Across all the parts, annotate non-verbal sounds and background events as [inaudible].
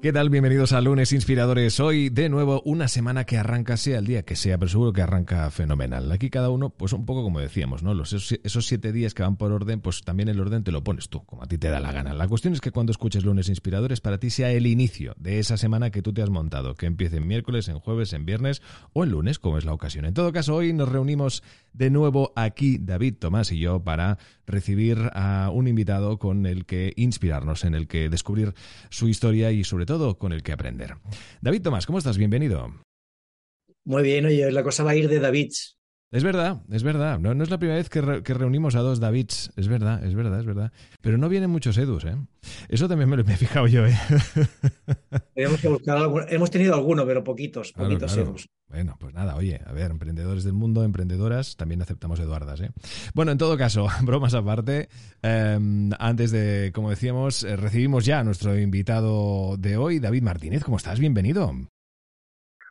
¿Qué tal? Bienvenidos a Lunes Inspiradores. Hoy, de nuevo, una semana que arranca, sea el día que sea, pero seguro que arranca fenomenal. Aquí cada uno, pues un poco como decíamos, ¿no? Los, esos, siete días que van por orden, pues también el orden te lo pones tú, como a ti te da la gana. La cuestión es que cuando escuches Lunes Inspiradores, para ti sea el inicio de esa semana que tú te has montado, que empiece en miércoles, en jueves, en viernes o en lunes, como es la ocasión. En todo caso, hoy nos reunimos de nuevo aquí, David, Tomás y yo, para recibir a un invitado con el que inspirarnos, en el que descubrir su historia y sobre todo con el que aprender. David Tomás, ¿cómo estás? Bienvenido. Muy bien, oye, la cosa va a ir de David. Es verdad, es verdad. No, es la primera vez que, reunimos a dos Davids. Es verdad, es verdad, es verdad. Pero no vienen muchos Edus, ¿eh? Eso también me lo he fijado yo, ¿eh? [laughs] Hemos tenido alguno, pero poquitos, poquitos Edus. Bueno, pues nada, oye, a ver, emprendedores del mundo, emprendedoras, también aceptamos Eduardas, ¿eh? Bueno, en todo caso, [laughs] bromas aparte, em, antes de, como decíamos, eh, recibimos ya a nuestro invitado de hoy, David Martínez. ¿Cómo estás? Bienvenido.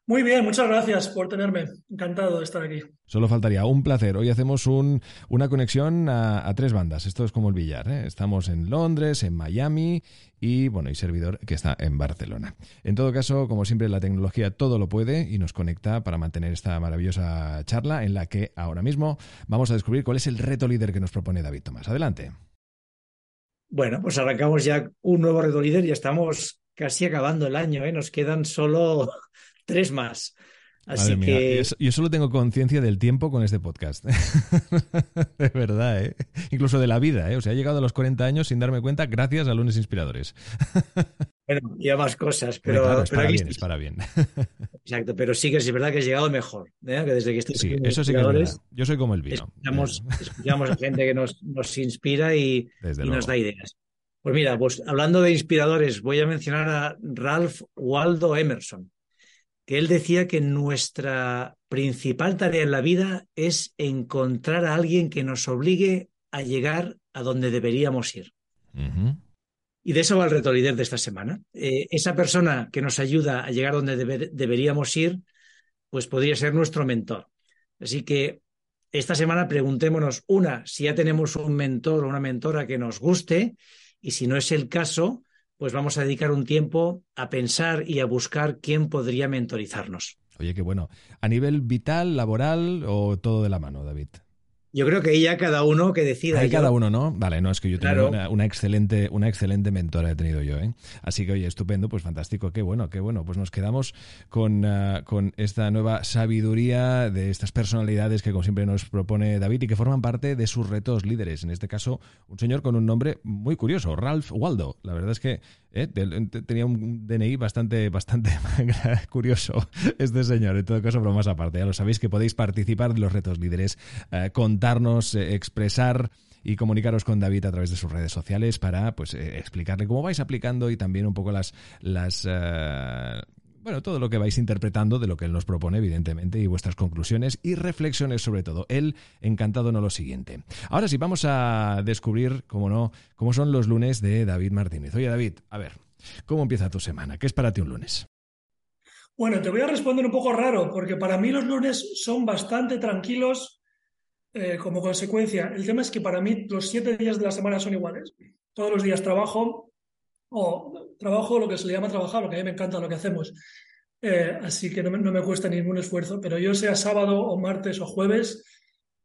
Muy bien, muchas gracias por tenerme. Encantado de estar aquí. Solo faltaría un placer. Hoy hacemos un, una conexión a, tres bandas. Esto es como el billar. ¿eh? Estamos en Londres, en Miami y, bueno, y servidor que está en Barcelona. En todo caso, como siempre, la tecnología todo lo puede y nos conecta para mantener esta maravillosa charla en la que ahora mismo vamos a descubrir cuál es el reto líder que nos propone David Tomás. Adelante. Bueno, pues arrancamos ya un nuevo reto líder y estamos casi acabando el año. ¿eh? Nos quedan solo tres más. Así que... Yo solo tengo conciencia del tiempo con este podcast. [laughs] de verdad, ¿eh? Incluso de la vida, ¿eh? O sea, he llegado a los 40 años sin darme cuenta gracias a Lunes Inspiradores. [laughs] bueno, y a más cosas, pero... Claro, es, para bien, es para bien. [laughs] Exacto, pero sí que es verdad que has llegado mejor. ¿eh? Que desde que estoy sí, eso sí que es verdad. Yo soy como el vino. Escuchamos, a gente que nos, nos inspira y, y nos da ideas. Pues mira, pues hablando de inspiradores, voy a mencionar a Ralph Waldo Emerson que él decía que nuestra principal tarea en la vida es encontrar a alguien que nos obligue a llegar a donde deberíamos ir. Y de eso va el reto líder de esta semana. Eh, esa persona que nos ayuda a llegar donde deberíamos ir, pues podría ser nuestro mentor. Así que esta semana preguntémonos, una, si ya tenemos un mentor o una mentora que nos guste, y si no es el caso, pues vamos a dedicar un tiempo a pensar y a buscar quién podría mentorizarnos. Oye, qué bueno. ¿A nivel vital, laboral o todo de la mano, David? Yo creo que ya cada uno que decida. Hay cada uno, ¿no? Vale, no, es que yo tengo una, excelente, una excelente mentora he tenido yo, ¿eh? Así que, oye, estupendo, pues fantástico, qué bueno, qué bueno. Pues nos quedamos con, ah, con esta nueva sabiduría de estas personalidades que, como siempre, nos propone David y que forman parte de sus retos líderes. En este caso, un señor con un nombre muy curioso, Ralph Waldo. La verdad es que eh, tenía un DNI bastante, bastante [laughs] curioso este señor. En todo caso, bromas aparte. Ya lo sabéis que podéis participar de los retos líderes, eh, darnos, eh, expresar y comunicaros con David a través de sus redes sociales para pues eh, explicarle cómo vais aplicando y también un poco las las eh, bueno, todo lo que vais interpretando de lo que él nos propone, evidentemente, y vuestras conclusiones y reflexiones sobre todo. Él encantado no lo siguiente. Ahora sí, vamos a descubrir, cómo no, cómo son los lunes de David Martínez. Oye, David, a ver, ¿cómo empieza tu semana? ¿Qué es para ti un lunes? Bueno, te voy a responder un poco raro, porque para mí los lunes son bastante tranquilos eh, como consecuencia. El tema es que para mí los siete días de la semana son iguales. Todos los días trabajo o trabajo lo que se le llama trabajar, lo que a mí me encanta lo que hacemos. Eh, así que no me, cuesta ningún esfuerzo, pero yo sea sábado o martes o jueves,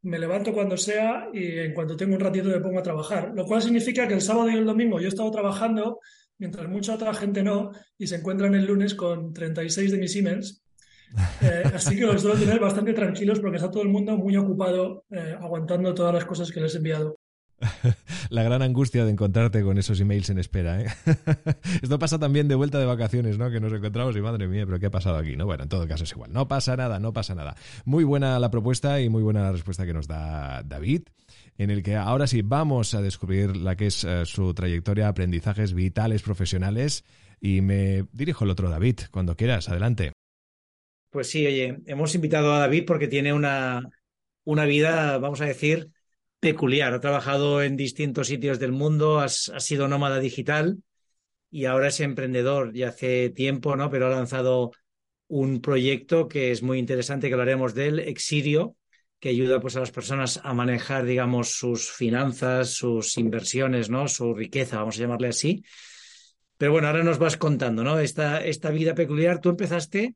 me levanto cuando sea y en cuanto tengo un ratito me pongo a trabajar. Lo cual significa que el sábado y el domingo yo he estado trabajando mientras mucha otra gente no y se encuentran el lunes con 36 de mis emails eh, así que los suelo tener bastante tranquilos porque está todo el mundo muy ocupado eh, aguantando todas las cosas que les he enviado. [laughs] la gran angustia de encontrarte con esos emails en espera. ¿eh? [laughs] Esto pasa también de vuelta de vacaciones, ¿no? Que nos encontramos y madre mía, pero ¿qué ha pasado aquí? No, bueno, en todo caso es igual. No pasa nada, no pasa nada. Muy buena la propuesta y muy buena la respuesta que nos da David en el que ahora sí vamos a descubrir la que es eh, su trayectoria, aprendizajes vitales profesionales. Y me dirijo al otro David, cuando quieras, adelante. Pues sí, oye, hemos invitado a David porque tiene una, una vida, vamos a decir, peculiar. Ha trabajado en distintos sitios del mundo, ha sido nómada digital y ahora es emprendedor ya hace tiempo, ¿no? Pero ha lanzado un proyecto que es muy interesante, que hablaremos de él, Exirio, que ayuda pues, a las personas a manejar, digamos, sus finanzas, sus inversiones, ¿no? Su riqueza, vamos a llamarle así. Pero bueno, ahora nos vas contando, ¿no? Esta, esta vida peculiar, tú empezaste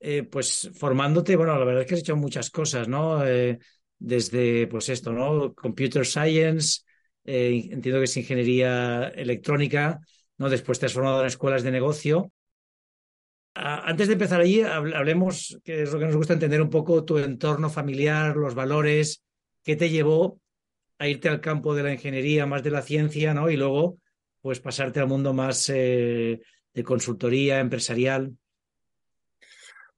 eh, pues formándote, bueno, la verdad es que has hecho muchas cosas, ¿no? Eh, desde, pues esto, ¿no? Computer Science, eh, entiendo que es ingeniería electrónica, ¿no? Después te has formado en escuelas de negocio. antes de empezar allí, hablemos, que es lo que nos gusta entender un poco tu entorno familiar, los valores, qué te llevó a irte al campo de la ingeniería, más de la ciencia, ¿no? Y luego, pues pasarte al mundo más de consultoría empresarial.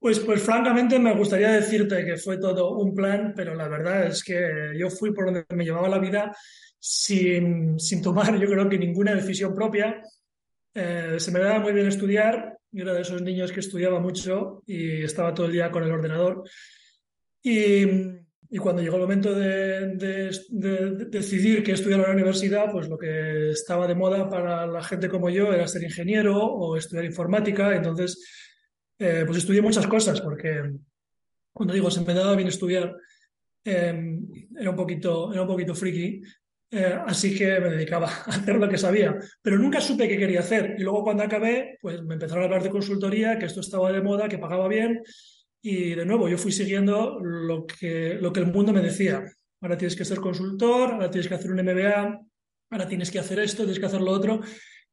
Pues, pues francamente me gustaría decirte que fue todo un plan, pero la verdad es que yo fui por donde me llevaba la vida sin, sin tomar, yo creo que ninguna decisión propia. Eh, se me daba muy bien estudiar, yo era de esos niños que estudiaba mucho y estaba todo el día con el ordenador. Y, cuando llegó el momento de, de, de, decidir qué estudiar en la universidad, pues lo que estaba de moda para la gente como yo era ser ingeniero o estudiar informática. Entonces eh, pues estudié muchas cosas, porque cuando digo se me daba bien estudiar, em, era, un poquito, era un poquito friki, eh, así que me dedicaba [laughs] a hacer lo que sabía, pero nunca supe qué quería hacer. Y luego cuando acabé, pues me empezaron a hablar de consultoría, que esto estaba de moda, que pagaba bien, y de nuevo yo fui siguiendo lo que, lo que el mundo me decía. Ahora tienes que ser consultor, ahora tienes que hacer un MBA, ahora tienes que hacer esto, tienes que hacer lo otro.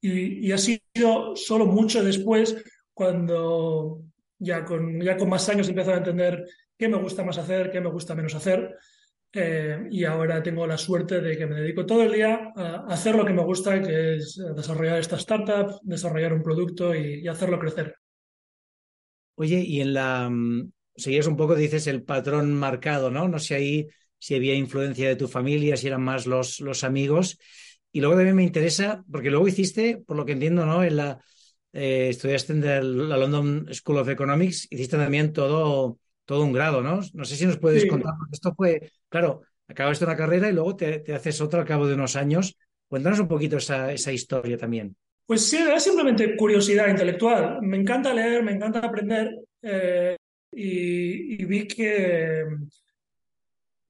Y, y ha sido solo mucho después cuando ya con, ya con más años empiezo a entender qué me gusta más hacer, qué me gusta menos hacer. Eh, y ahora tengo la suerte de que me dedico todo el día a hacer lo que me gusta, que es desarrollar esta startup, desarrollar un producto y, hacerlo crecer. Oye, y en la. Mm, seguías un poco, dices, el patrón marcado, ¿no? No sé ahí si había influencia de tu familia, si eran más los, los amigos. Y luego también me interesa, porque luego hiciste, por lo que entiendo, ¿no? La, eh, estudiaste en la London School of Economics, hiciste también todo, todo un grado, ¿no? No sé si nos puedes contar, porque esto fue, claro, acabaste una carrera y luego te, haces otra al cabo de unos años. Cuéntanos un poquito esa, esa historia también. Pues sí, era simplemente curiosidad intelectual. Me encanta leer, me encanta aprender eh, y, vi que,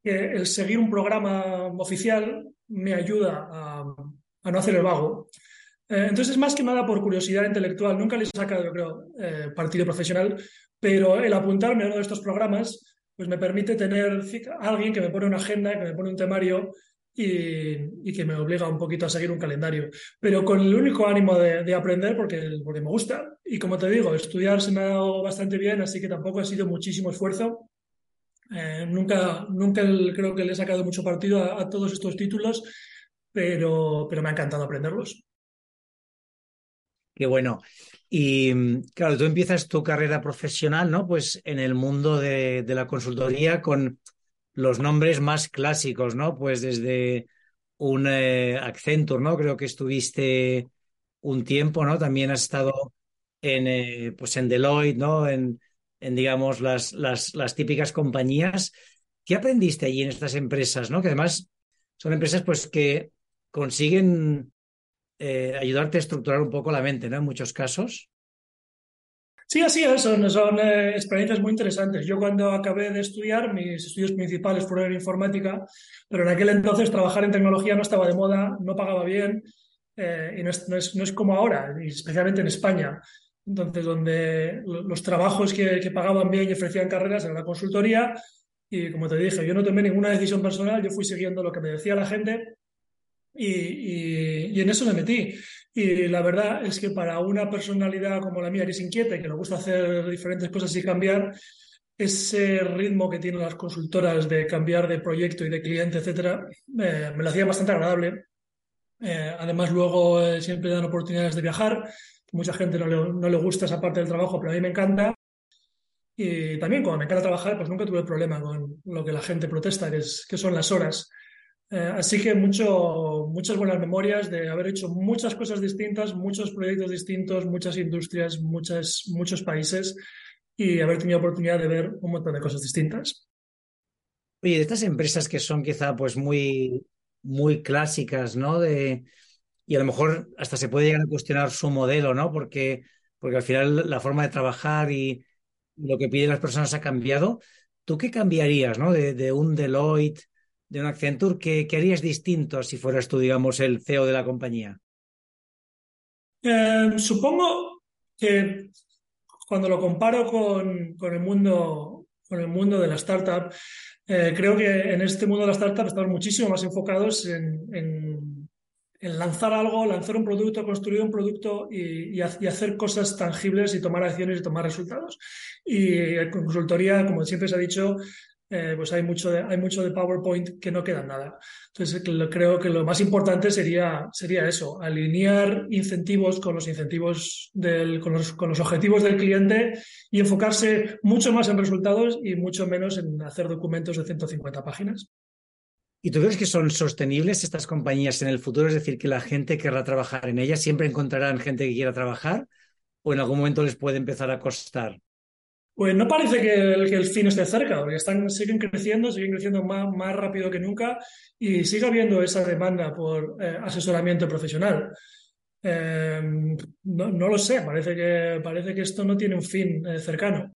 que, el seguir un programa oficial me ayuda a, a no hacer el vago. Eh, entonces, más que nada por curiosidad intelectual, nunca les he sacado, yo creo, eh, partido profesional, pero el apuntarme a uno de estos programas, pues me permite tener alguien que me pone una agenda, que me pone un temario y, que me obliga un poquito a seguir un calendario, pero con el único ánimo de, aprender porque, porque me gusta. Y como te digo, estudiar se me ha dado bastante bien, así que tampoco ha sido muchísimo esfuerzo. Eh, nunca, nunca creo que le he sacado mucho partido a, a todos estos títulos, pero, pero me ha encantado aprenderlos. Qué bueno. Y claro, tú empiezas tu carrera profesional, ¿no? Pues en el mundo de, la consultoría con los nombres más clásicos, ¿no? Pues desde un eh, Accenture, ¿no? Creo que estuviste un tiempo, ¿no? También has estado en, eh, pues en Deloitte, ¿no? En, en digamos, las, las, las, típicas compañías. ¿Qué aprendiste allí en estas empresas, ¿no? Que además son empresas, pues, que consiguen eh, ayudarte a estructurar un poco la mente, ¿no? En muchos casos. Sí, así es, son, son eh, experiencias muy interesantes. Yo cuando acabé de estudiar, mis estudios principales fueron en informática, pero en aquel entonces trabajar en tecnología no estaba de moda, no pagaba bien eh, y no es, no, es, no es, como ahora, especialmente en España. Entonces, donde los trabajos que, que pagaban bien y ofrecían carreras era la consultoría y como te dije, yo no tomé ninguna decisión personal, yo fui siguiendo lo que me decía la gente y, en eso me metí. Y la verdad es que para una personalidad como la mía, que es inquieta y que le gusta hacer diferentes cosas y cambiar, ese ritmo que tienen las consultoras de cambiar de proyecto y de cliente, etcétera, me lo hacía bastante agradable. Eh, además, luego eh, siempre dan oportunidades de viajar. Mucha gente no le, no le, gusta esa parte del trabajo, pero a mí me encanta. Y también, como me encanta trabajar, pues nunca tuve problema con lo que la gente protesta, que, es, que son las horas. Eh, así que mucho, muchas buenas memorias de haber hecho muchas cosas distintas, muchos proyectos distintos, muchas industrias, muchas, muchos países y haber tenido oportunidad de ver un montón de cosas distintas. Oye, de estas empresas que son quizá pues muy, muy clásicas, ¿no? De, y a lo mejor hasta se puede llegar a cuestionar su modelo, ¿no? Porque, porque al final la forma de trabajar y lo que piden las personas ha cambiado. ¿Tú qué cambiarías, ¿no? De, de un Deloitte, de un Accenture, ¿qué, ¿qué, harías distinto si fueras tú, digamos, el CEO de la compañía? Eh, supongo que cuando lo comparo con, con, el mundo, con el mundo de la startup, eh, creo que en este mundo de la startup estamos muchísimo más enfocados en, en, lanzar algo, lanzar un producto, construir un producto y, hacer cosas tangibles y tomar acciones y tomar resultados. Y en consultoría, como siempre se ha dicho, eh, pues hay mucho, de, hay mucho de PowerPoint que no queda nada. Entonces, creo que lo más importante sería, sería eso, alinear incentivos con los incentivos del, con los, con los objetivos del cliente y enfocarse mucho más en resultados y mucho menos en hacer documentos de 150 páginas. ¿Y tú crees que son sostenibles estas compañías en el futuro? Es decir, que la gente querrá trabajar en ellas, siempre encontrarán gente que quiera trabajar o en algún momento les puede empezar a costar. Pues no parece que el, fin esté cerca, porque están, siguen creciendo, siguen creciendo más, rápido que nunca y sigue habiendo esa demanda por eh, asesoramiento profesional. Eh, no, lo sé, parece que, parece que esto no tiene un fin eh, cercano.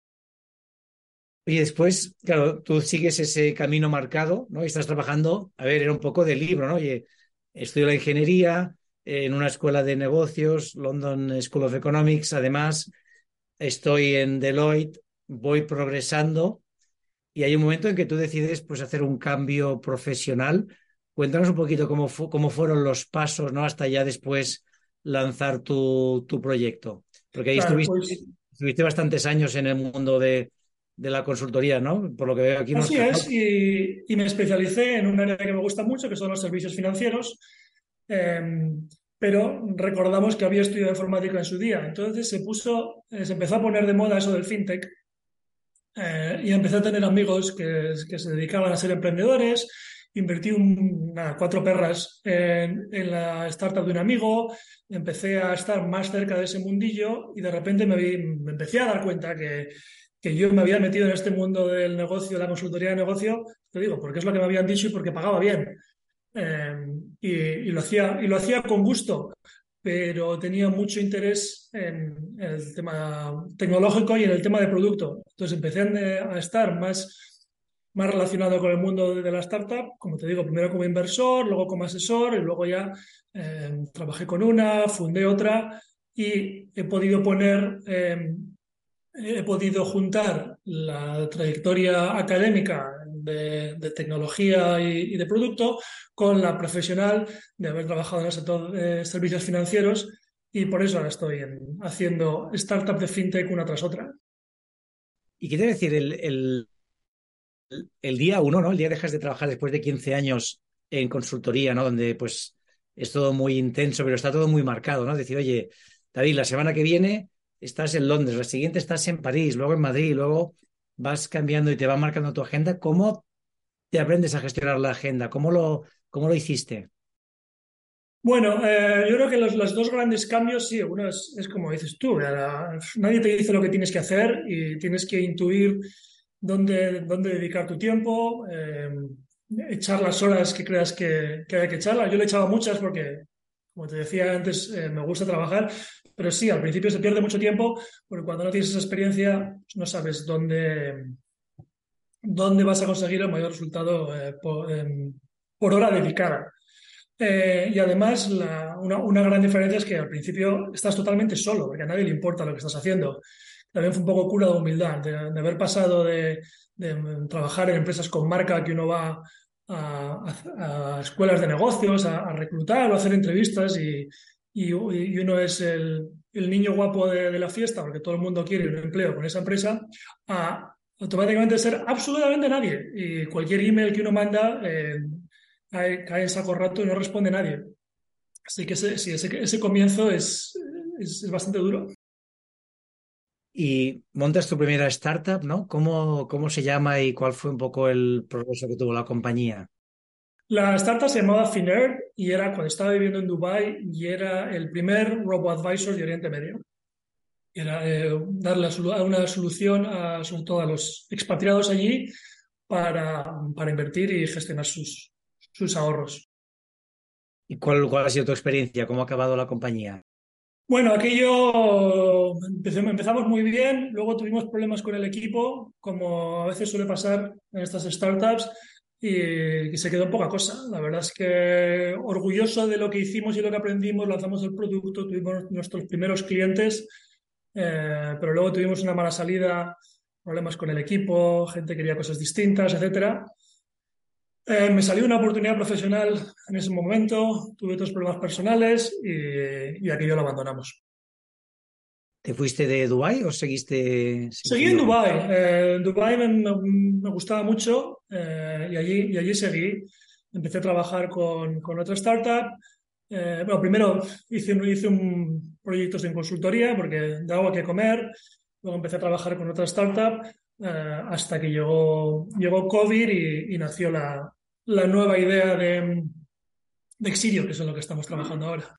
Y después, claro, tú sigues ese camino marcado, ¿no? Y estás trabajando, a ver, era un poco de libro, ¿no? Oye, estudio la ingeniería en una escuela de negocios, London School of Economics, además, estoy en Deloitte, voy progresando y hay un momento en que tú decides pues, hacer un cambio profesional. Cuéntanos un poquito cómo, fu cómo fueron los pasos ¿no? hasta ya después lanzar tu, tu proyecto. Porque ahí claro, estuviste, pues... estuviste, bastantes años en el mundo de, de, la consultoría, ¿no? Por lo que veo aquí. Así es, y, y, me especialicé en un área que me gusta mucho, que son los servicios financieros. Eh, pero recordamos que había estudiado informática en su día. Entonces se puso, eh, se empezó a poner de moda eso del fintech eh, y empecé a tener amigos que, se dedicaban a ser emprendedores. Invertí cuatro perras en, la startup de un amigo, empecé a estar más cerca de ese mundillo y de repente me, empecé a dar cuenta que, que yo me había metido en este mundo del negocio, de la consultoría de negocio, te digo, porque es lo que me habían dicho y porque pagaba bien. Eh, y, lo hacía, y lo hacía con gusto, pero tenía mucho interés en, el tema tecnológico y en el tema de producto. Entonces empecé a estar más, más relacionado con el mundo de la startup, como te digo, primero como inversor, luego como asesor y luego ya eh, trabajé con una, fundé otra y he podido poner, eh, he podido juntar la trayectoria académica de, tecnología y, de producto con la profesional de haber trabajado en el sector de servicios financieros y por eso ahora estoy en, haciendo startup de fintech una tras otra. ¿Y qué quiere decir el, el, el, día uno, ¿no? El día dejas de trabajar después de 15 años en consultoría, ¿no? Donde pues es todo muy intenso, pero está todo muy marcado, ¿no? Decir, oye, David, la semana que viene estás en Londres, la siguiente estás en París, luego en Madrid, luego vas cambiando y te va marcando tu agenda. ¿Cómo te aprendes a gestionar la agenda? ¿Cómo lo, cómo lo hiciste? Bueno, eh, yo creo que los, los, dos grandes cambios, sí, uno es, como dices tú, nadie te dice lo que tienes que hacer y tienes que intuir dónde, dónde dedicar tu tiempo, eh, echar las horas que creas que, que, hay que echarlas. Yo le he echado muchas porque, como te decía antes, eh, me gusta trabajar, pero sí, al principio se pierde mucho tiempo porque cuando no tienes esa experiencia no sabes dónde, dónde vas a conseguir el mayor resultado eh, por, hora dedicada. Eh, y además, una, gran diferencia es que al principio estás totalmente solo, porque a nadie le importa lo que estás haciendo. También fue un poco cura de humildad, de, haber pasado de, trabajar en empresas con marca que uno va a escuelas de negocios, a, a, reclutar o a hacer entrevistas y, y, y uno es el, el, niño guapo de, de, la fiesta porque todo el mundo quiere un empleo con esa empresa, a automáticamente ser absolutamente nadie. Y cualquier email que uno manda eh, cae, en saco rato y no responde nadie. Así que ese, sí, ese, comienzo es, es, bastante duro. Y montas tu primera startup, ¿no? ¿Cómo, ¿Cómo se llama y cuál fue un poco el progreso que tuvo la compañía? La startup se llamaba Finerd y era cuando estaba viviendo en Dubai y era el primer robo advisor de Oriente Medio. Era eh, darle una solución a, sobre todo a los expatriados allí para, para invertir y gestionar sus, sus ahorros. ¿Y cuál, cuál ha sido tu experiencia? ¿Cómo ha acabado la compañía? Bueno, aquello empezamos muy bien, luego tuvimos problemas con el equipo, como a veces suele pasar en estas startups, y, se quedó poca cosa. La verdad es que orgulloso de lo que hicimos y lo que aprendimos, lanzamos el producto, tuvimos nuestros primeros clientes, eh, pero luego tuvimos una mala salida, problemas con el equipo, gente quería cosas distintas, etcétera. Eh, me salió una oportunidad profesional en ese momento, tuve otros problemas personales y, y aquello lo abandonamos. ¿Te fuiste de Dubái o seguiste? Seguí en Dubái. Eh, en Dubái me, gustaba mucho eh, y, allí, y allí seguí. Empecé a trabajar con, con otra startup. bueno, primero hice, hice un, proyectos en consultoría porque daba que comer. Luego empecé a trabajar con otra startup hasta que llegó, llegó COVID y, y nació la, la nueva idea de, de Exirio, que es en lo que estamos trabajando ahora.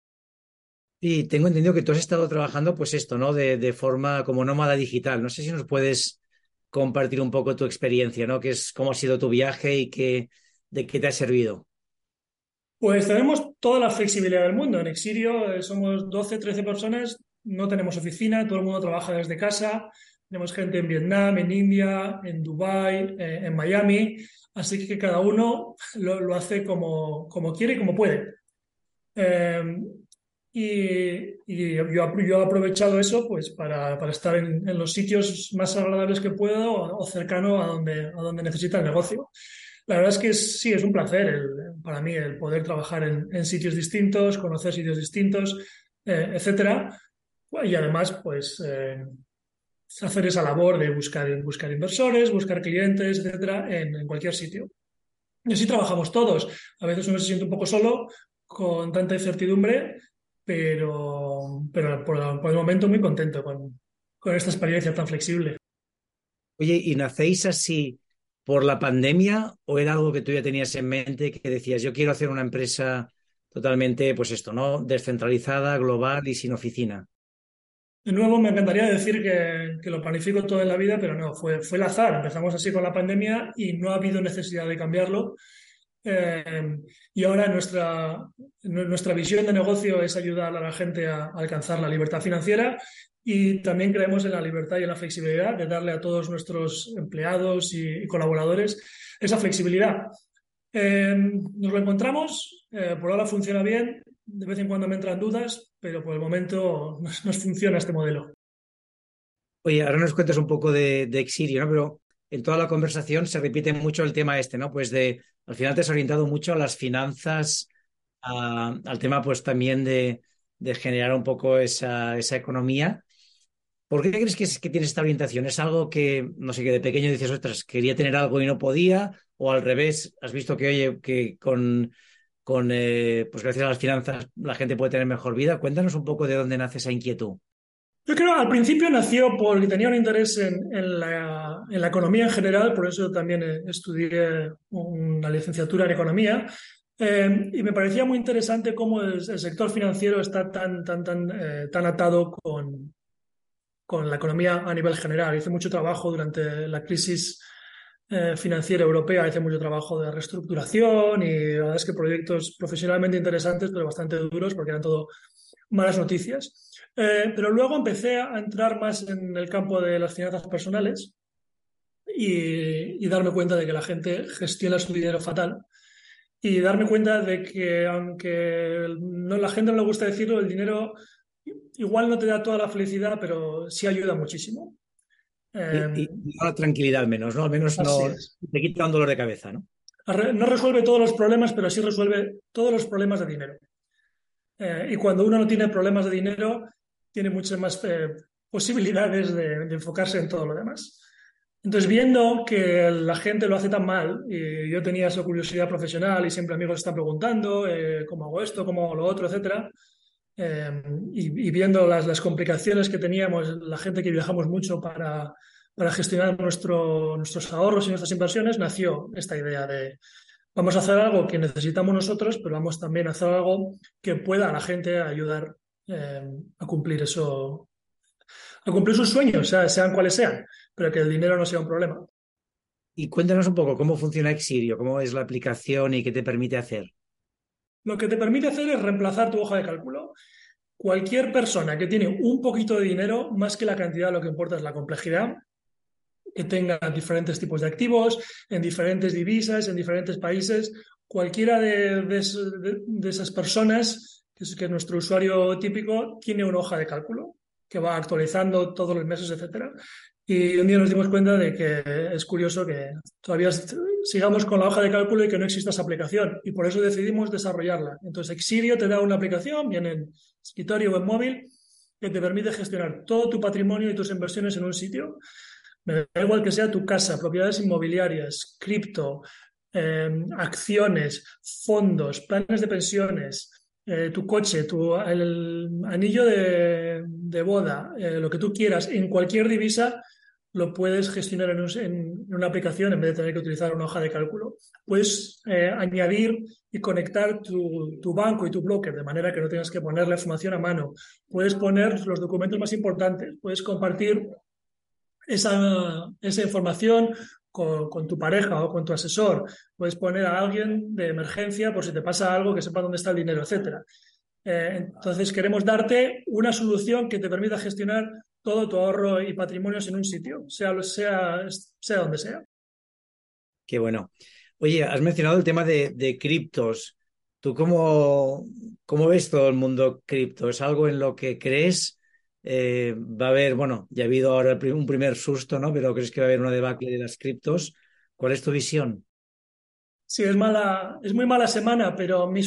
Y tengo entendido que tú has estado trabajando, pues esto, ¿no? De, forma como nómada digital. No sé si nos puedes compartir un poco tu experiencia, ¿no? ¿Qué es, ¿Cómo ha sido tu viaje y qué, de qué te ha servido? Pues tenemos toda la flexibilidad del mundo. En Exirio eh, somos 12, 13 personas, no tenemos oficina, todo el mundo trabaja desde casa. Tenemos gente en Vietnam, en India, en Dubái, eh, en Miami. Así que cada uno lo, hace como, como, quiere y como puede. Eh, y, yo, he aprovechado eso pues, para, para estar en, los sitios más agradables que puedo o, cercano a donde, a donde necesita el negocio. La verdad es que sí, es un placer para mí el poder trabajar en, sitios distintos, conocer sitios distintos, eh, etcétera. Y además, pues, eh, hacer esa labor de buscar, buscar inversores, buscar clientes, etcétera, en, cualquier sitio. Y así trabajamos todos. A veces uno se siente un poco solo con tanta incertidumbre, pero, pero por, el momento muy contento con, con esta experiencia tan flexible. Oye, ¿y nacéis así por la pandemia o era algo que tú ya tenías en mente que decías, yo quiero hacer una empresa totalmente, pues esto, ¿no? Descentralizada, global y sin oficina? De nuevo, me encantaría decir que, lo planifico todo en la vida, pero no, fue, fue el azar. Empezamos así con la pandemia y no ha habido necesidad de cambiarlo. Eh, y ahora nuestra, nuestra visión de negocio es ayudar a la gente a, alcanzar la libertad financiera y también creemos en la libertad y en la flexibilidad de darle a todos nuestros empleados y, colaboradores esa flexibilidad. Eh, nos lo encontramos, eh, por ahora funciona bien, de vez en cuando me entran dudas, pero por el momento [laughs] nos, funciona este modelo. Oye, ahora nos cuentas un poco de, de, Exirio, ¿no? Pero en toda la conversación se repite mucho el tema este, ¿no? Pues de, al final te has orientado mucho a las finanzas, al tema pues también de, generar un poco esa, economía. ¿Por qué crees que, es, que tienes esta orientación? ¿Es algo que, no sé, que de pequeño dices, ostras, quería tener algo y no podía? ¿O al revés, has visto que, oye, que con con, eh, pues gracias a las finanzas la gente puede tener mejor vida. Cuéntanos un poco de dónde nace esa inquietud. Yo creo que al principio nació porque tenía un interés en, la, economía en general, por eso también eh, estudié una licenciatura en economía. Eh, y me parecía muy interesante cómo el, sector financiero está tan, tan, tan, tan atado con, con la economía a nivel general. Hice mucho trabajo durante la crisis eh, financiera europea hace mucho trabajo de reestructuración y la verdad es que proyectos profesionalmente interesantes, pero bastante duros porque eran todo malas noticias. Eh, pero luego empecé a entrar más en el campo de las finanzas personales y, darme cuenta de que la gente gestiona su dinero fatal y darme cuenta de que aunque no, la gente no le gusta decirlo, el dinero igual no te da toda la felicidad, pero sí ayuda muchísimo. Y, em, la tranquilidad al menos, ¿no? Al menos no te quita un dolor de cabeza, ¿no? No resuelve todos los problemas, pero sí resuelve todos los problemas de dinero. Eh, y cuando uno no tiene problemas de dinero, tiene muchas más eh, posibilidades de, enfocarse en todo lo demás. Entonces, viendo que la gente lo hace tan mal, y yo tenía esa curiosidad profesional y siempre amigos están preguntando eh, cómo hago esto, cómo hago lo otro, etcétera, eh, y, viendo las, complicaciones que teníamos, la gente que viajamos mucho para, gestionar nuestro, nuestros ahorros y nuestras inversiones, nació esta idea de vamos a hacer algo que necesitamos nosotros, pero vamos también a hacer algo que pueda a la gente ayudar eh, a cumplir eso, a cumplir sus sueños, sean cuales sean, pero que el dinero no sea un problema. Y cuéntanos un poco cómo funciona Exirio, cómo es la aplicación y qué te permite hacer. Lo que te permite hacer es reemplazar tu hoja de cálculo. Cualquier persona que tiene un poquito de dinero, más que la cantidad, lo que importa es la complejidad, que tenga diferentes tipos de activos, en diferentes divisas, en diferentes países, cualquiera de, esas personas, es, que nuestro usuario típico, tiene una hoja de cálculo que va actualizando todos los meses, etcétera. Y un día nos dimos cuenta de que es curioso que todavía sigamos con la hoja de cálculo y que no exista esa aplicación. Y por eso decidimos desarrollarla. Entonces, Exirio te da una aplicación, bien en escritorio o en móvil, que te permite gestionar todo tu patrimonio y tus inversiones en un sitio. Me da igual que sea tu casa, propiedades inmobiliarias, cripto, em, acciones, fondos, planes de pensiones, eh, tu coche, tu, el anillo de, boda, eh, lo que tú quieras, en cualquier divisa, lo puedes gestionar en, una aplicación en vez de tener que utilizar una hoja de cálculo. Puedes eh, añadir y conectar tu, banco y tu broker de manera que no tengas que poner la información a mano. Puedes poner los documentos más importantes. Puedes compartir esa, esa información con, tu pareja o con tu asesor. Puedes poner a alguien de emergencia por si te pasa algo que sepa dónde está el dinero, etc. Eh, entonces queremos darte una solución que te permita gestionar todo tu ahorro y patrimonios en un sitio, sea, sea, sea donde sea. Qué bueno. Oye, has mencionado el tema de, de criptos. ¿Tú cómo, cómo ves todo el mundo cripto? ¿Es algo en lo que crees? Eh, va a haber, bueno, ya ha habido ahora un primer susto, ¿no? Pero crees que va a haber una debacle de las criptos. ¿Cuál es tu visión? Sí, es mala, es muy mala semana, pero mi,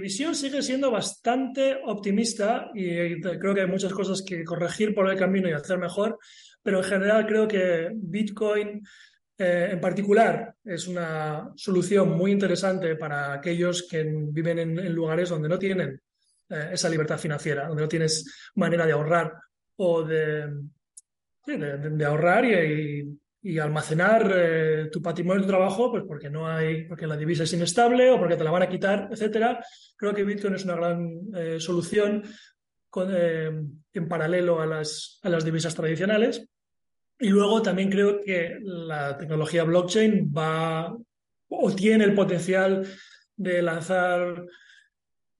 visión sigue siendo bastante optimista y creo que hay muchas cosas que corregir por el camino y hacer mejor, pero en general creo que Bitcoin eh, en particular es una solución muy interesante para aquellos que viven en, lugares donde no tienen eh, esa libertad financiera, donde no tienes manera de ahorrar o de, ahorrar y almacenar eh, tu patrimonio de trabajo, pues porque no hay, porque la divisa es inestable o porque te la van a quitar, etcétera. Creo que Bitcoin es una gran eh, solución en paralelo a las, a las divisas tradicionales. Y luego también creo que la tecnología blockchain va o tiene el potencial de lanzar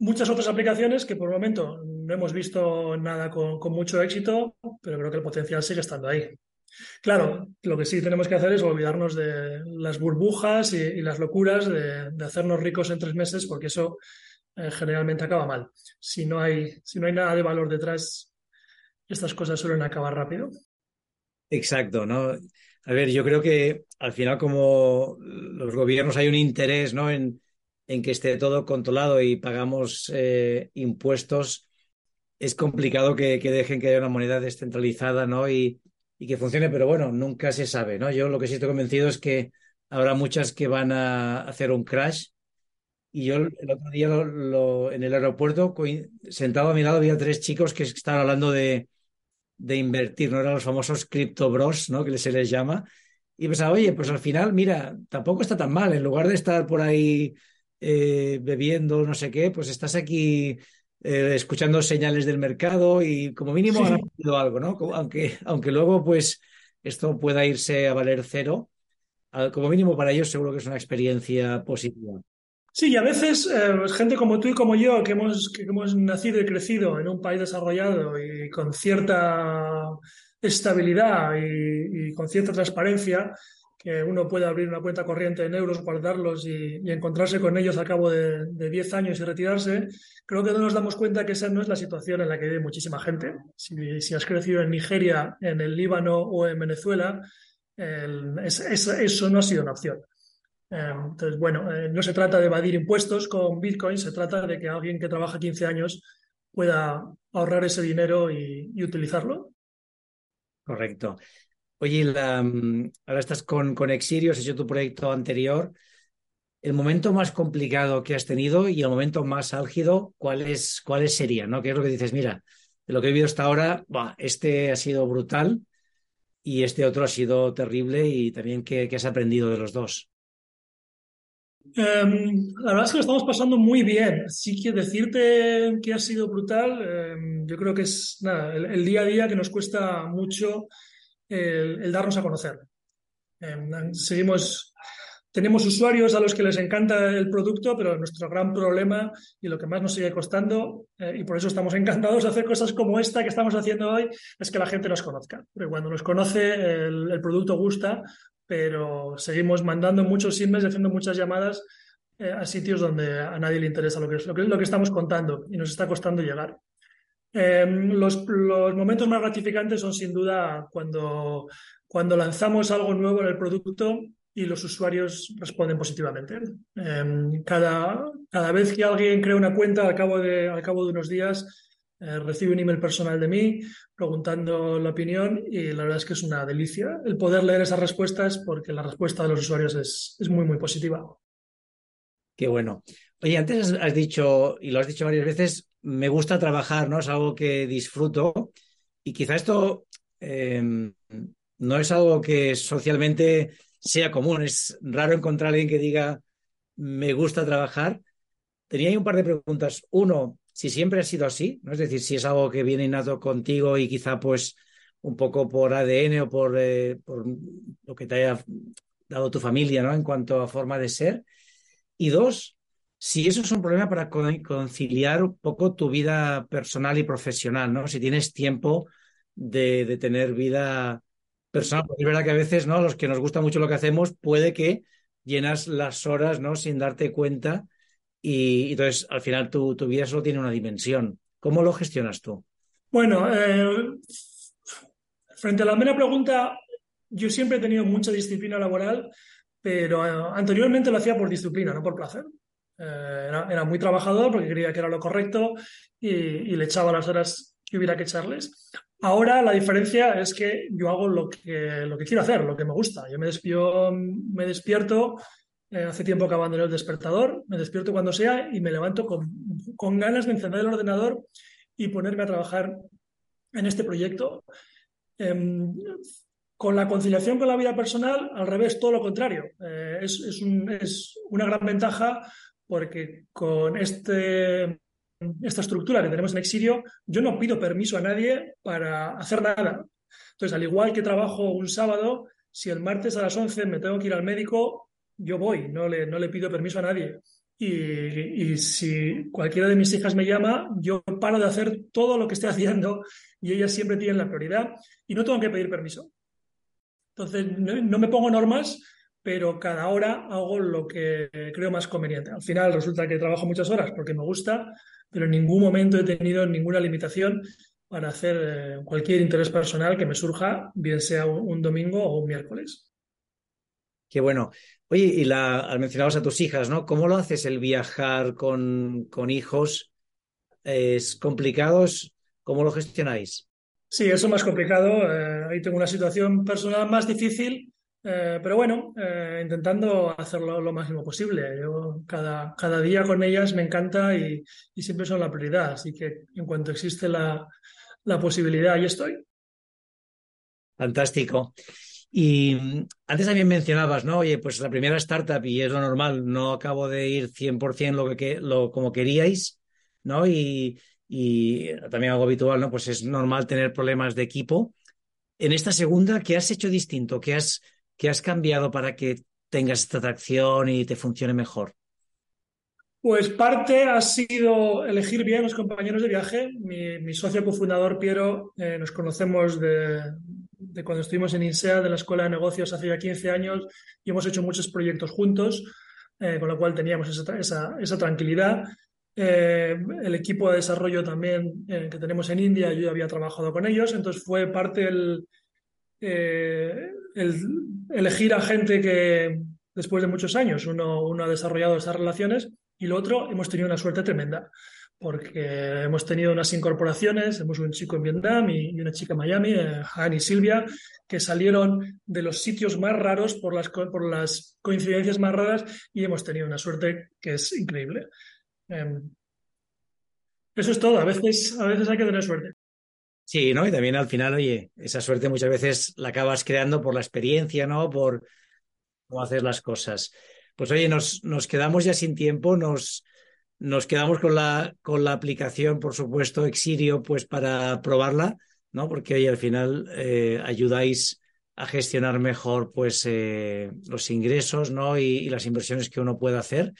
muchas otras aplicaciones que por el momento no hemos visto nada con, mucho éxito, pero creo que el potencial sigue estando ahí. Claro, lo que sí tenemos que hacer es olvidarnos de las burbujas y, las locuras de, hacernos ricos en tres meses, porque eso eh, generalmente acaba mal. Si no, hay, si no hay nada de valor detrás, estas cosas suelen acabar rápido. Exacto, ¿no? A ver, yo creo que al final, como los gobiernos hay un interés ¿no? en, en que esté todo controlado y pagamos eh, impuestos, es complicado que, que, dejen que haya una moneda descentralizada, ¿no? Y, y que funcione, pero bueno, nunca se sabe, ¿no? Yo lo que sí estoy convencido es que habrá muchas que van a hacer un crash. Y yo el otro día en el aeropuerto, sentado a mi lado, había tres chicos que estaban hablando de, de invertir, ¿no? Eran los famosos crypto bros, ¿no? Que se les llama. Y pensaba, oye, pues al final, mira, tampoco está tan mal. En lugar de estar por ahí eh, bebiendo, no sé qué, pues estás aquí eh, escuchando señales del mercado y como mínimo han aprendido algo, ¿no? Aunque, aunque luego pues esto pueda irse a valer cero, como mínimo para ellos seguro que es una experiencia positiva. Sí, y a veces eh, gente como tú y como yo, que hemos, que hemos nacido y crecido en un país desarrollado y con cierta estabilidad y con cierta transparencia, que uno puede abrir una cuenta corriente en euros, guardarlos y, encontrarse con ellos a cabo de, 10 años y retirarse, creo que no nos damos cuenta que esa no es la situación en la que vive muchísima gente. Si, has crecido en Nigeria, en el Líbano o en Venezuela, eso no ha sido una opción. Eh, entonces, bueno, eh, no se trata de evadir impuestos con Bitcoin, se trata de que alguien que trabaja 15 años pueda ahorrar ese dinero y utilizarlo. Correcto. Oye, mm, ahora estás con, con Exirios, has hecho tu proyecto anterior. El momento más complicado que has tenido y el momento más álgido, ¿cuáles, cuáles serían? ¿no? ¿Qué es lo que dices? Mira, de lo que he vivido hasta ahora, este ha sido brutal y este otro ha sido terrible y también qué, has aprendido de los dos. Em, la verdad es que lo estamos pasando muy bien. Sí que decirte que ha sido brutal, em, yo creo que es nada, el, día a día que nos cuesta mucho el, darnos a conocer. Em, seguimos, tenemos usuarios a los que les encanta el producto, pero nuestro gran problema y lo que más nos sigue costando, eh, y por eso estamos [laughs] encantados de hacer cosas como esta que estamos haciendo hoy, es que la gente nos conozca. Porque cuando nos conoce, el, producto gusta, pero seguimos mandando muchos emails, haciendo muchas llamadas eh, a sitios donde a nadie le interesa lo que, es, lo, que, lo que estamos contando y nos está costando llegar. Em, los, momentos más gratificantes son sin duda cuando, cuando lanzamos algo nuevo en el producto y los usuarios responden positivamente. Em, cada, cada vez que alguien crea una cuenta al cabo de, al cabo de unos días, eh, recibe un email personal de mí preguntando la opinión y la verdad es que es una delicia el poder leer esas respuestas porque la respuesta de los usuarios es, es muy, muy positiva. Qué bueno. Oye, antes has dicho, y lo has dicho varias veces, me gusta trabajar, ¿no? Es algo que disfruto. Y quizá esto em, no es algo que socialmente sea común. Es raro encontrar a alguien que diga, me gusta trabajar. Tenía ahí un par de preguntas. Uno, si siempre ha sido así, ¿no? Es decir, si es algo que viene innato contigo y quizá pues un poco por ADN o por, eh, por lo que te haya dado tu familia, ¿no? En cuanto a forma de ser. Y dos, si eso es un problema para conciliar un poco tu vida personal y profesional, ¿no? Si tienes tiempo de, tener vida personal, porque es verdad que a veces, ¿no? Los que nos gusta mucho lo que hacemos, puede que llenas las horas, ¿no? Sin darte cuenta y, entonces al final tu, tu, vida solo tiene una dimensión. ¿Cómo lo gestionas tú? Bueno, eh, frente a la primera pregunta, yo siempre he tenido mucha disciplina laboral pero eh, anteriormente lo hacía por disciplina, no por placer. Eh, era, muy trabajador porque creía que era lo correcto y, le echaba las horas que hubiera que echarles. Ahora la diferencia es que yo hago lo que, lo que quiero hacer, lo que me gusta. Yo me, despierto, me despierto eh, hace tiempo que abandoné el despertador, me despierto cuando sea y me levanto con, con ganas de encender el ordenador y ponerme a trabajar en este proyecto. Em, con la conciliación con la vida personal, al revés, todo lo contrario. Eh, es, una gran ventaja porque con este, esta estructura que tenemos en Exirio, yo no pido permiso a nadie para hacer nada. Entonces, al igual que trabajo un sábado, si el martes a las 11 me tengo que ir al médico, yo voy, no le, no le pido permiso a nadie. Y, y, si cualquiera de mis hijas me llama, yo paro de hacer todo lo que estoy haciendo y ellas siempre tienen la prioridad y no tengo que pedir permiso. Entonces, no, me pongo normas, pero cada hora hago lo que creo más conveniente. Al final resulta que trabajo muchas horas porque me gusta, pero en ningún momento he tenido ninguna limitación para hacer eh, cualquier interés personal que me surja, bien sea un, domingo o un miércoles. Qué bueno. Oye, y la, mencionabas a tus hijas, ¿no? ¿Cómo lo haces el viajar con, con hijos? ¿Es complicado? ¿Cómo lo gestionáis? Sí, eso es más complicado. Eh, ahí tengo una situación personal más difícil, eh, pero bueno, eh, intentando hacerlo lo máximo posible. Yo cada, cada día con ellas me encanta y, siempre son la prioridad. Así que en cuanto existe la, la posibilidad, ahí estoy. Fantástico. Y mm, antes también mencionabas, ¿no? Oye, pues la primera startup, y es lo normal, no acabo de ir 100% lo que, lo, como queríais, ¿no? Y, y también algo habitual, ¿no? Pues es normal tener problemas de equipo. En esta segunda, ¿qué has hecho distinto? ¿Qué has, qué has cambiado para que tengas esta atracción y te funcione mejor? Pues parte ha sido elegir bien los compañeros de viaje. Mi, socio cofundador, Piero, eh, nos conocemos de, cuando estuvimos en INSEA, de la Escuela de Negocios hace ya 15 años, y hemos hecho muchos proyectos juntos, eh, con lo cual teníamos esa, esa tranquilidad. Eh, el equipo de desarrollo también eh, que tenemos en India, yo ya había trabajado con ellos, entonces fue parte el, eh, el elegir a gente que después de muchos años uno, uno ha desarrollado esas relaciones y lo otro hemos tenido una suerte tremenda porque hemos tenido unas incorporaciones, hemos un chico en Vietnam y, una chica en Miami, eh, Han y Silvia, que salieron de los sitios más raros por las, por las coincidencias más raras y hemos tenido una suerte que es increíble. Em, eso es todo, a veces, a veces hay que tener suerte. Sí, ¿no? Y también al final, oye, esa suerte muchas veces la acabas creando por la experiencia, ¿no? Por cómo hacer las cosas. Pues oye, nos, nos quedamos ya sin tiempo, nos, nos quedamos con la, con la aplicación, por supuesto, Exirio, pues para probarla, ¿no? Porque hoy al final eh, ayudáis a gestionar mejor pues eh, los ingresos, ¿no? Y, las inversiones que uno puede hacer.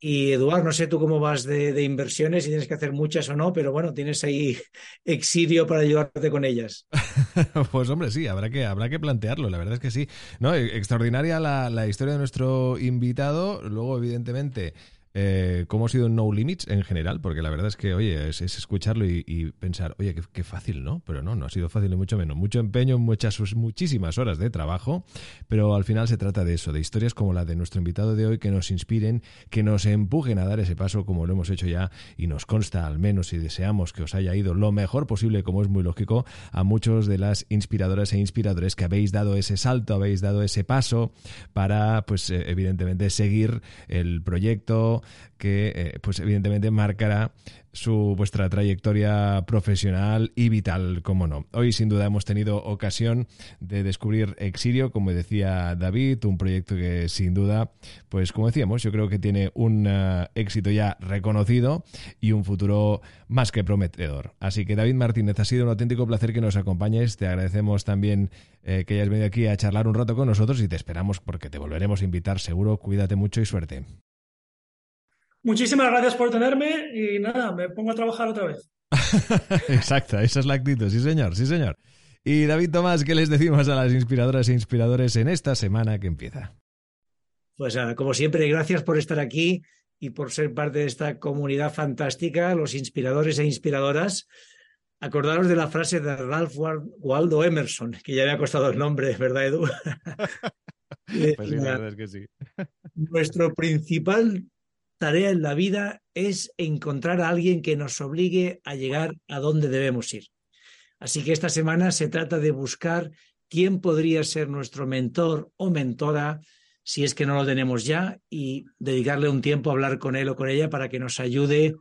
Y Eduard, no sé tú cómo vas de, inversiones, si tienes que hacer muchas o no, pero bueno, tienes ahí [laughs] Exirio para ayudarte con ellas. [laughs] pues hombre, sí, habrá que, habrá que plantearlo, la verdad es que sí. No, extraordinaria la, la historia de nuestro invitado. Luego, evidentemente, eh, cómo ha sido No Limits en general, porque la verdad es que, oye, es, escucharlo y, pensar, oye, qué, fácil, ¿no? Pero no, no ha sido fácil ni mucho menos. Mucho empeño, muchas, muchísimas horas de trabajo, pero al final se trata de eso, de historias como la de nuestro invitado de hoy que nos inspiren, que nos empujen a dar ese paso como lo hemos hecho ya y nos consta al menos y deseamos que os haya ido lo mejor posible, como es muy lógico, a muchos de las inspiradoras e inspiradores que habéis dado ese salto, habéis dado ese paso para, pues, eh, evidentemente, seguir el proyecto, que eh, pues evidentemente marcará su vuestra trayectoria profesional y vital, como no. Hoy sin duda hemos tenido ocasión de descubrir Exirio, como decía David, un proyecto que sin duda, pues como decíamos, yo creo que tiene un eh, éxito ya reconocido y un futuro más que prometedor. Así que David Martínez, ha sido un auténtico placer que nos acompañes. Te agradecemos también eh, que hayas venido aquí a charlar un rato con nosotros y te esperamos porque te volveremos a invitar seguro. Cuídate mucho y suerte. Muchísimas gracias por tenerme y nada, me pongo a trabajar otra vez. [laughs] Exacto, esa es la actitud, sí señor, sí señor. Y David Tomás, ¿qué les decimos a las inspiradoras e inspiradores en esta semana que empieza? Pues como siempre, gracias por estar aquí y por ser parte de esta comunidad fantástica, los inspiradores e inspiradoras. Acordaros de la frase de Ralph Waldo Emerson, que ya me ha costado el nombre, ¿verdad, Edu? [laughs] [laughs] pues sí, la verdad es que sí. Nuestro principal tarea en la vida es encontrar a alguien que nos obligue a llegar a donde debemos ir. Así que esta semana se trata de buscar quién podría ser nuestro mentor o mentora, si es que no lo tenemos ya, y dedicarle un tiempo a hablar con él o con ella para que nos ayude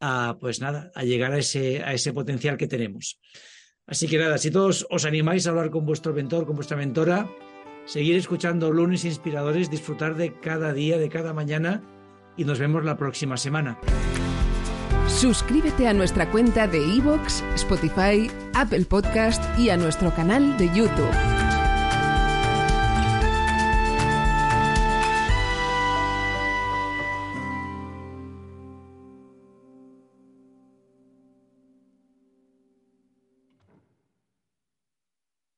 a, pues nada, a llegar a ese, a ese potencial que tenemos. Así que nada, si todos os animáis a hablar con vuestro mentor, con vuestra mentora, seguir escuchando lunes inspiradores, disfrutar de cada día, de cada mañana y nos vemos la próxima semana. Suscríbete a nuestra cuenta de iVoox, Spotify, Apple Podcast y a nuestro canal de YouTube.